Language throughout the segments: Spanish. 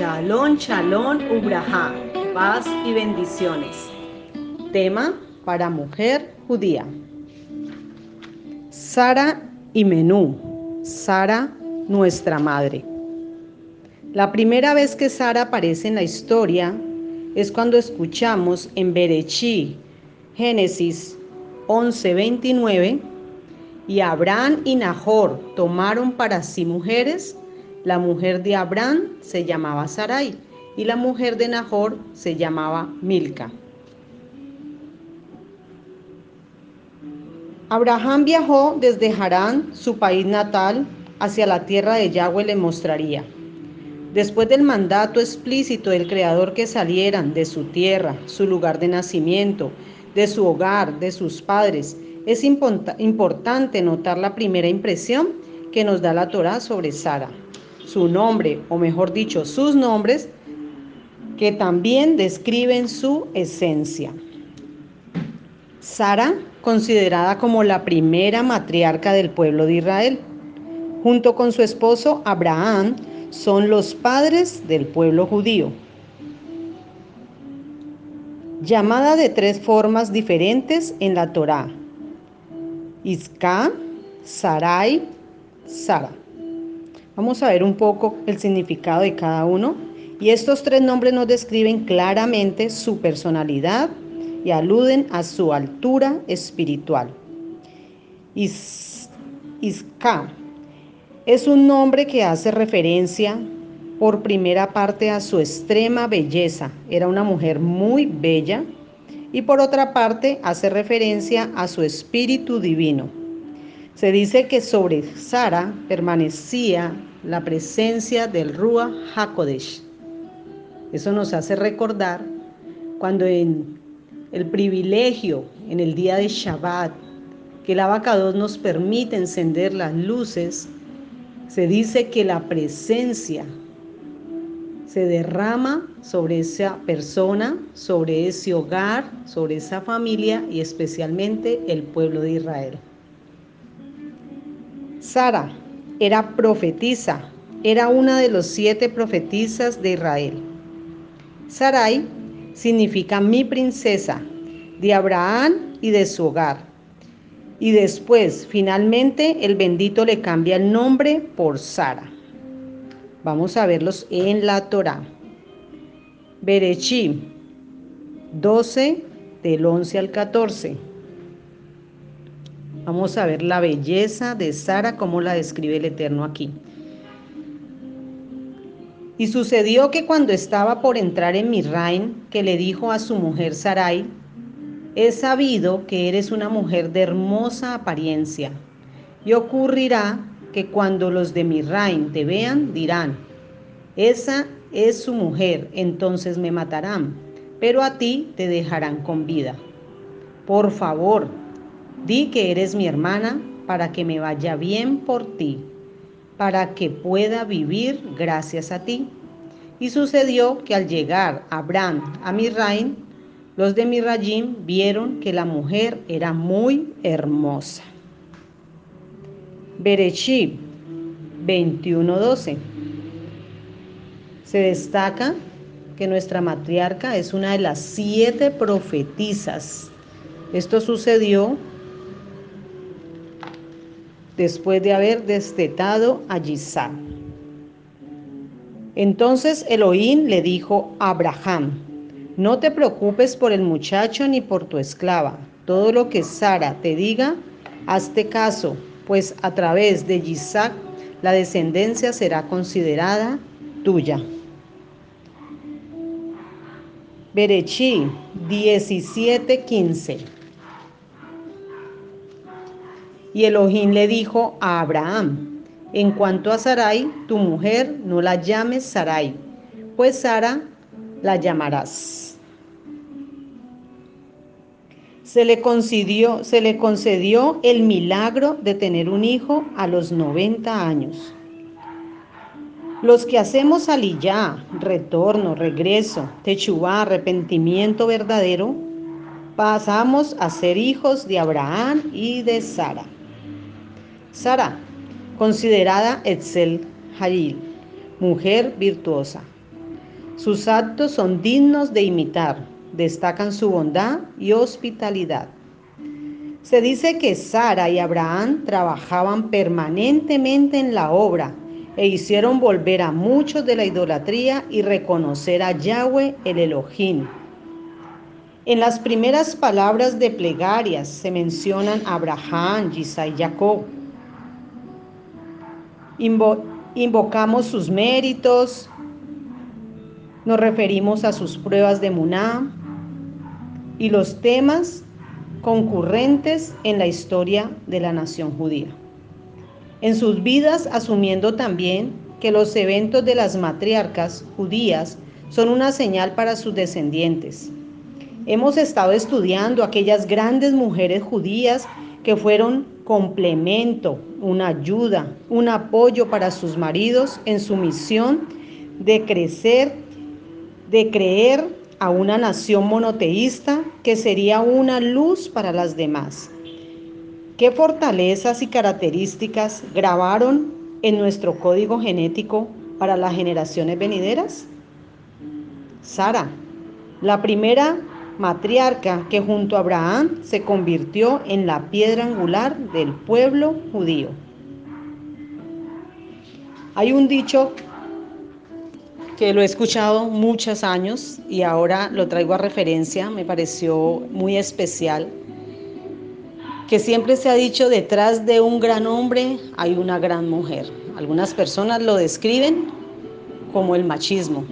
Shalom, shalom, ubraja, paz y bendiciones. Tema para mujer judía. Sara y Menú, Sara, nuestra madre. La primera vez que Sara aparece en la historia es cuando escuchamos en Berechi, Génesis 11:29, y Abraham y Nahor tomaron para sí mujeres la mujer de Abraham se llamaba Sarai y la mujer de Nahor se llamaba Milca. Abraham viajó desde Harán, su país natal, hacia la tierra de Yahweh le mostraría. Después del mandato explícito del Creador que salieran de su tierra, su lugar de nacimiento, de su hogar, de sus padres, es importante notar la primera impresión que nos da la Torah sobre Sara su nombre, o mejor dicho, sus nombres, que también describen su esencia. Sara, considerada como la primera matriarca del pueblo de Israel, junto con su esposo Abraham, son los padres del pueblo judío. Llamada de tres formas diferentes en la Torá. Isca, Sarai, Sara. Vamos a ver un poco el significado de cada uno. Y estos tres nombres nos describen claramente su personalidad y aluden a su altura espiritual. Isca es un nombre que hace referencia por primera parte a su extrema belleza. Era una mujer muy bella. Y por otra parte hace referencia a su espíritu divino. Se dice que sobre Sara permanecía la presencia del Rúa HaKodesh. Eso nos hace recordar cuando en el privilegio, en el día de Shabbat, que el abacados nos permite encender las luces, se dice que la presencia se derrama sobre esa persona, sobre ese hogar, sobre esa familia y especialmente el pueblo de Israel. Sara era profetisa, era una de los siete profetisas de Israel. Sarai significa mi princesa, de Abraham y de su hogar. Y después, finalmente, el bendito le cambia el nombre por Sara. Vamos a verlos en la Torá. Berechi 12 del 11 al 14. Vamos a ver la belleza de Sara, como la describe el Eterno aquí. Y sucedió que cuando estaba por entrar en Misraim, que le dijo a su mujer Sarai, he sabido que eres una mujer de hermosa apariencia, y ocurrirá que cuando los de Misraim te vean, dirán, esa es su mujer, entonces me matarán, pero a ti te dejarán con vida. Por favor, Di que eres mi hermana para que me vaya bien por ti, para que pueda vivir gracias a ti. Y sucedió que al llegar Abraham a Mirraim, los de Mirrayim vieron que la mujer era muy hermosa. Bereshit 21:12. Se destaca que nuestra matriarca es una de las siete profetisas. Esto sucedió después de haber destetado a Gisá. Entonces Elohim le dijo a Abraham, no te preocupes por el muchacho ni por tu esclava. Todo lo que Sara te diga, hazte caso, pues a través de Isaac la descendencia será considerada tuya. Berechi 17:15 y Elohim le dijo a Abraham, en cuanto a Sarai, tu mujer, no la llames Sarai, pues Sara la llamarás. Se le, concedió, el milagro de tener un hijo a los 90 años. Los que hacemos aliyá, retorno, regreso, techubá, arrepentimiento verdadero, pasamos a ser hijos de Abraham y de Sara. Sara, considerada Etzel Hayil, mujer virtuosa. Sus actos son dignos de imitar, destacan su bondad y hospitalidad. Se dice que Sara y Abraham trabajaban permanentemente en la obra e hicieron volver a muchos de la idolatría y reconocer a Yahweh el Elohim. En las primeras palabras de plegarias se mencionan Abraham, y Jacob. Invocamos sus méritos, nos referimos a sus pruebas de Muná y los temas concurrentes en la historia de la nación judía. En sus vidas asumiendo también que los eventos de las matriarcas judías son una señal para sus descendientes. Hemos estado estudiando aquellas grandes mujeres judías que fueron complemento, una ayuda, un apoyo para sus maridos en su misión de crecer, de creer a una nación monoteísta que sería una luz para las demás. ¿Qué fortalezas y características grabaron en nuestro código genético para las generaciones venideras? Sara, la primera matriarca que junto a Abraham se convirtió en la piedra angular del pueblo judío. Hay un dicho que lo he escuchado muchos años y ahora lo traigo a referencia, me pareció muy especial, que siempre se ha dicho detrás de un gran hombre hay una gran mujer. Algunas personas lo describen como el machismo,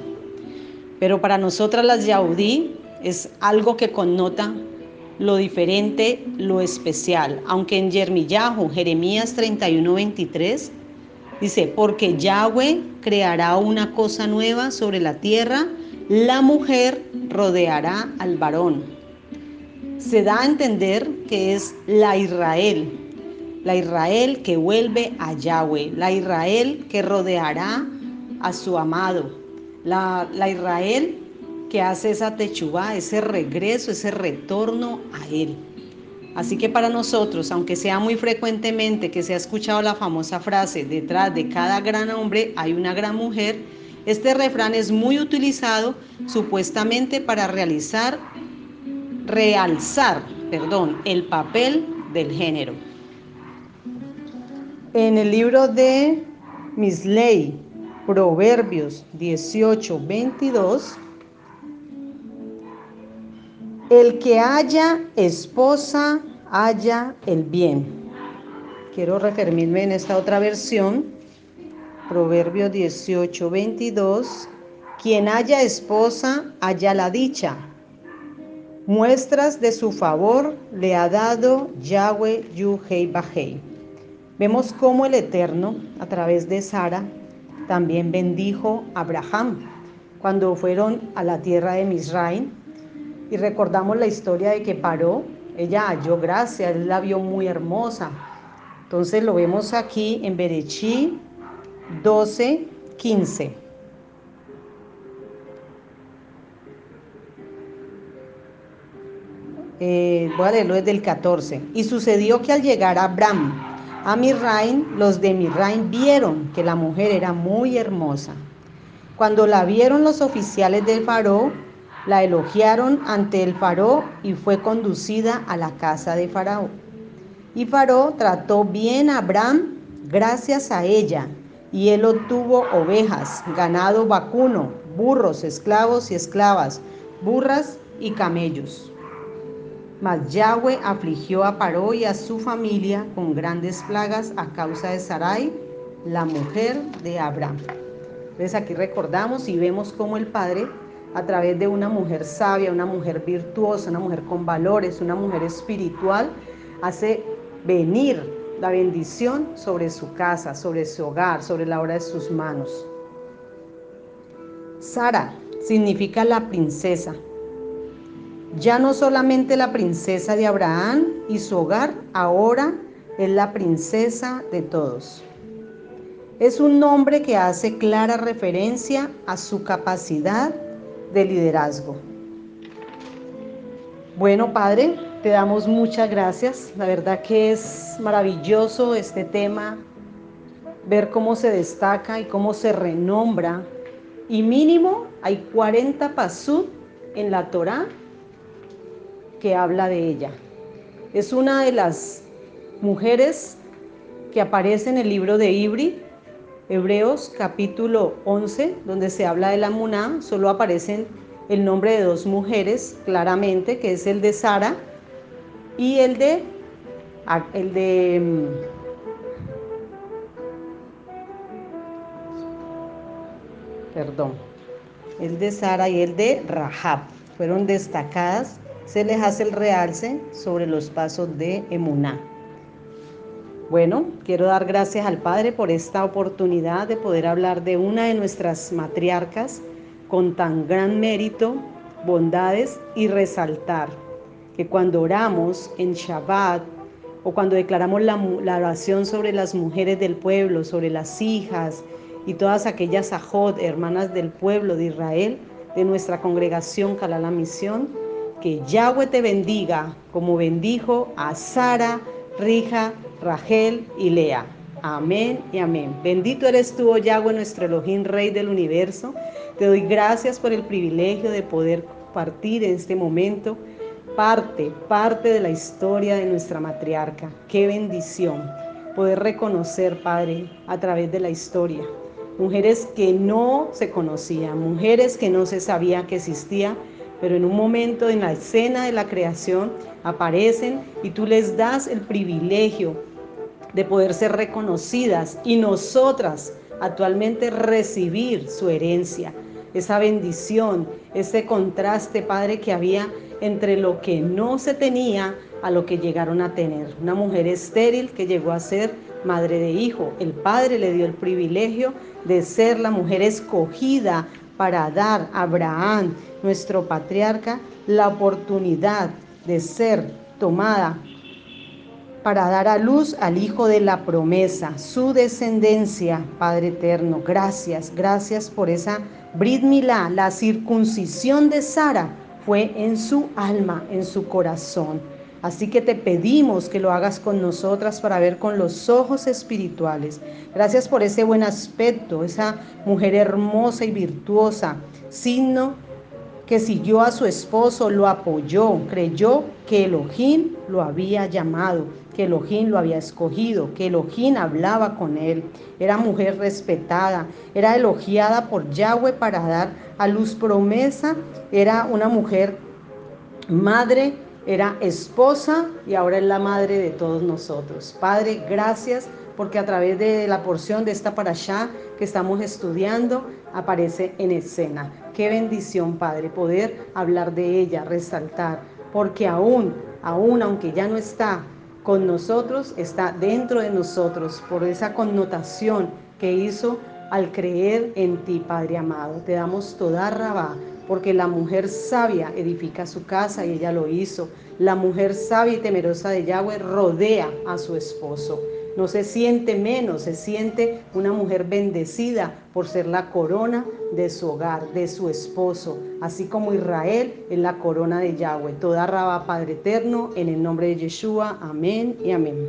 pero para nosotras las yaudí es algo que connota lo diferente, lo especial, aunque en Yermillahu, Jeremías 31, 23, Dice, porque Yahweh creará una cosa nueva sobre la tierra, la mujer rodeará al varón. Se da a entender que es la Israel, la Israel que vuelve a Yahweh, la Israel que rodeará a su amado, la, la Israel que hace esa techubá, ese regreso, ese retorno a Él. Así que para nosotros, aunque sea muy frecuentemente que se ha escuchado la famosa frase, detrás de cada gran hombre hay una gran mujer, este refrán es muy utilizado supuestamente para realizar, realzar, perdón, el papel del género. En el libro de Misley, Proverbios 18, 22, el que haya esposa, haya el bien. Quiero referirme en esta otra versión, Proverbio 18, 22. Quien haya esposa, haya la dicha. Muestras de su favor le ha dado Yahweh Yuhei Bajei. Vemos cómo el Eterno, a través de Sara, también bendijo a Abraham cuando fueron a la tierra de Misraim y recordamos la historia de que paró, ella halló gracia, él la vio muy hermosa. Entonces lo vemos aquí en Berechí 12, 15. Eh, voy a leerlo desde el 14. Y sucedió que al llegar Abraham, a Mirrain, los de Mirrain vieron que la mujer era muy hermosa. Cuando la vieron los oficiales del faraón, la elogiaron ante el faraón y fue conducida a la casa de faraón. Y faraón trató bien a Abraham gracias a ella, y él obtuvo ovejas, ganado vacuno, burros, esclavos y esclavas, burras y camellos. Mas Yahweh afligió a Paró y a su familia con grandes plagas a causa de Sarai, la mujer de Abraham. Entonces aquí recordamos y vemos cómo el Padre a través de una mujer sabia, una mujer virtuosa, una mujer con valores, una mujer espiritual, hace venir la bendición sobre su casa, sobre su hogar, sobre la obra de sus manos. Sara significa la princesa. Ya no solamente la princesa de Abraham y su hogar, ahora es la princesa de todos. Es un nombre que hace clara referencia a su capacidad de liderazgo. Bueno, Padre, te damos muchas gracias. La verdad que es maravilloso este tema, ver cómo se destaca y cómo se renombra Y mínimo hay 40 pasud en la Torá que habla de ella. Es una de las mujeres que aparece en el libro de Ibri, Hebreos capítulo 11, donde se habla de la Muná, solo aparecen el nombre de dos mujeres claramente, que es el de Sara y el de el de mm, perdón, el de Sara y el de Rahab. Fueron destacadas, se les hace el realce sobre los pasos de Emuná. Bueno, quiero dar gracias al Padre por esta oportunidad de poder hablar de una de nuestras matriarcas con tan gran mérito, bondades y resaltar que cuando oramos en Shabbat o cuando declaramos la, la oración sobre las mujeres del pueblo, sobre las hijas, y todas aquellas ajot, hermanas del pueblo de Israel, de nuestra congregación Calala Misión, que Yahweh te bendiga como bendijo a Sara, Rija, Rachel y Lea. Amén y amén. Bendito eres tú, oh Yahweh, nuestro Elohim, Rey del universo. Te doy gracias por el privilegio de poder partir en este momento parte, parte de la historia de nuestra matriarca. Qué bendición poder reconocer, Padre, a través de la historia mujeres que no se conocían, mujeres que no se sabía que existía, pero en un momento en la escena de la creación aparecen y tú les das el privilegio de poder ser reconocidas y nosotras actualmente recibir su herencia, esa bendición, ese contraste, Padre, que había entre lo que no se tenía a lo que llegaron a tener. Una mujer estéril que llegó a ser madre de hijo. El Padre le dio el privilegio de ser la mujer escogida para dar a Abraham, nuestro patriarca, la oportunidad de ser tomada para dar a luz al Hijo de la promesa, su descendencia, Padre eterno. Gracias, gracias por esa Brit Milá, la circuncisión de Sara fue en su alma, en su corazón. Así que te pedimos que lo hagas con nosotras para ver con los ojos espirituales. Gracias por ese buen aspecto, esa mujer hermosa y virtuosa, signo que siguió a su esposo, lo apoyó, creyó que Elohim lo había llamado, que Elohim lo había escogido, que Elohim hablaba con él. Era mujer respetada, era elogiada por Yahweh para dar a luz promesa, era una mujer madre era esposa y ahora es la madre de todos nosotros. Padre, gracias porque a través de la porción de esta allá que estamos estudiando aparece en escena. Qué bendición, Padre, poder hablar de ella, resaltar, porque aún, aún aunque ya no está con nosotros, está dentro de nosotros por esa connotación que hizo al creer en ti, Padre amado. Te damos toda rabá porque la mujer sabia edifica su casa y ella lo hizo. La mujer sabia y temerosa de Yahweh rodea a su esposo. No se siente menos, se siente una mujer bendecida por ser la corona de su hogar, de su esposo, así como Israel es la corona de Yahweh. Toda raba Padre eterno, en el nombre de Yeshua, amén y amén.